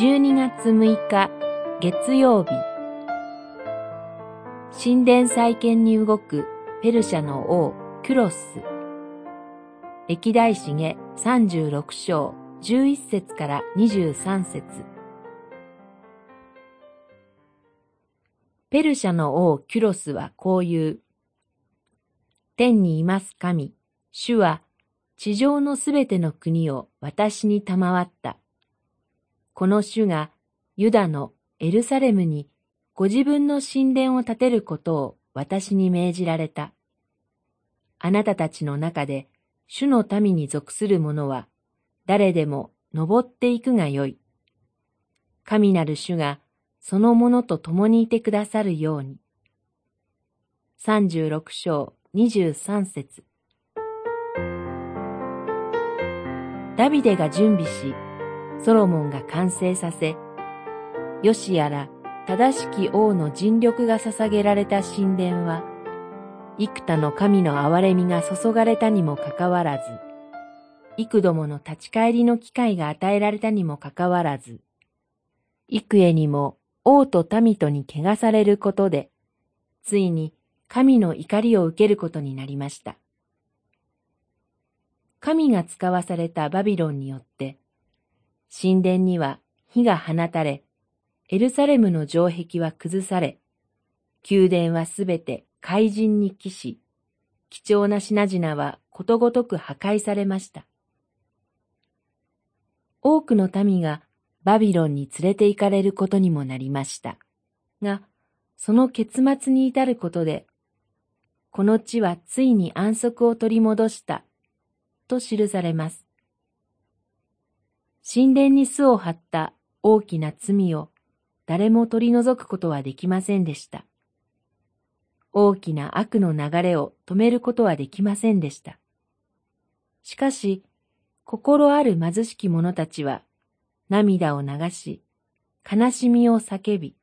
12月6日月曜日神殿再建に動くペルシャの王クロス歴代史下36章11節から23節ペルシャの王キュロスはこう言う。天にいます神、主は地上のすべての国を私に賜った。この主がユダのエルサレムにご自分の神殿を建てることを私に命じられた。あなたたちの中で主の民に属する者は誰でも登っていくがよい。神なる主がそのものと共にいてくださるように。36章23節ダビデが準備し、ソロモンが完成させ、よしやら正しき王の尽力が捧げられた神殿は、幾多の神の憐れみが注がれたにもかかわらず、幾度もの立ち返りの機会が与えられたにもかかわらず、幾重にも王と民とに汚されることで、ついに神の怒りを受けることになりました。神が使わされたバビロンによって、神殿には火が放たれ、エルサレムの城壁は崩され、宮殿はすべて怪人に帰し、貴重な品々はことごとく破壊されました。多くの民がバビロンに連れて行かれることにもなりました。が、その結末に至ることで、この地はついに安息を取り戻したと記されます。神殿に巣を張った大きな罪を誰も取り除くことはできませんでした。大きな悪の流れを止めることはできませんでした。しかし、心ある貧しき者たちは涙を流し、悲しみを叫び、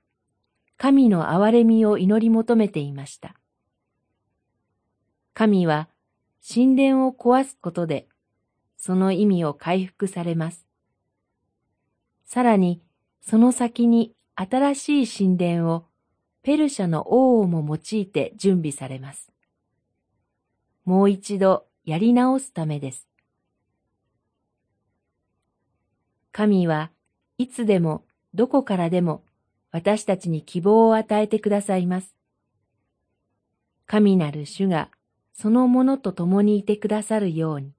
神の憐れみを祈り求めていました。神は神殿を壊すことで、その意味を回復されます。さらに、その先に新しい神殿をペルシャの王をも用いて準備されます。もう一度やり直すためです。神はいつでもどこからでも私たちに希望を与えてくださいます。神なる主がそのものと共にいてくださるように。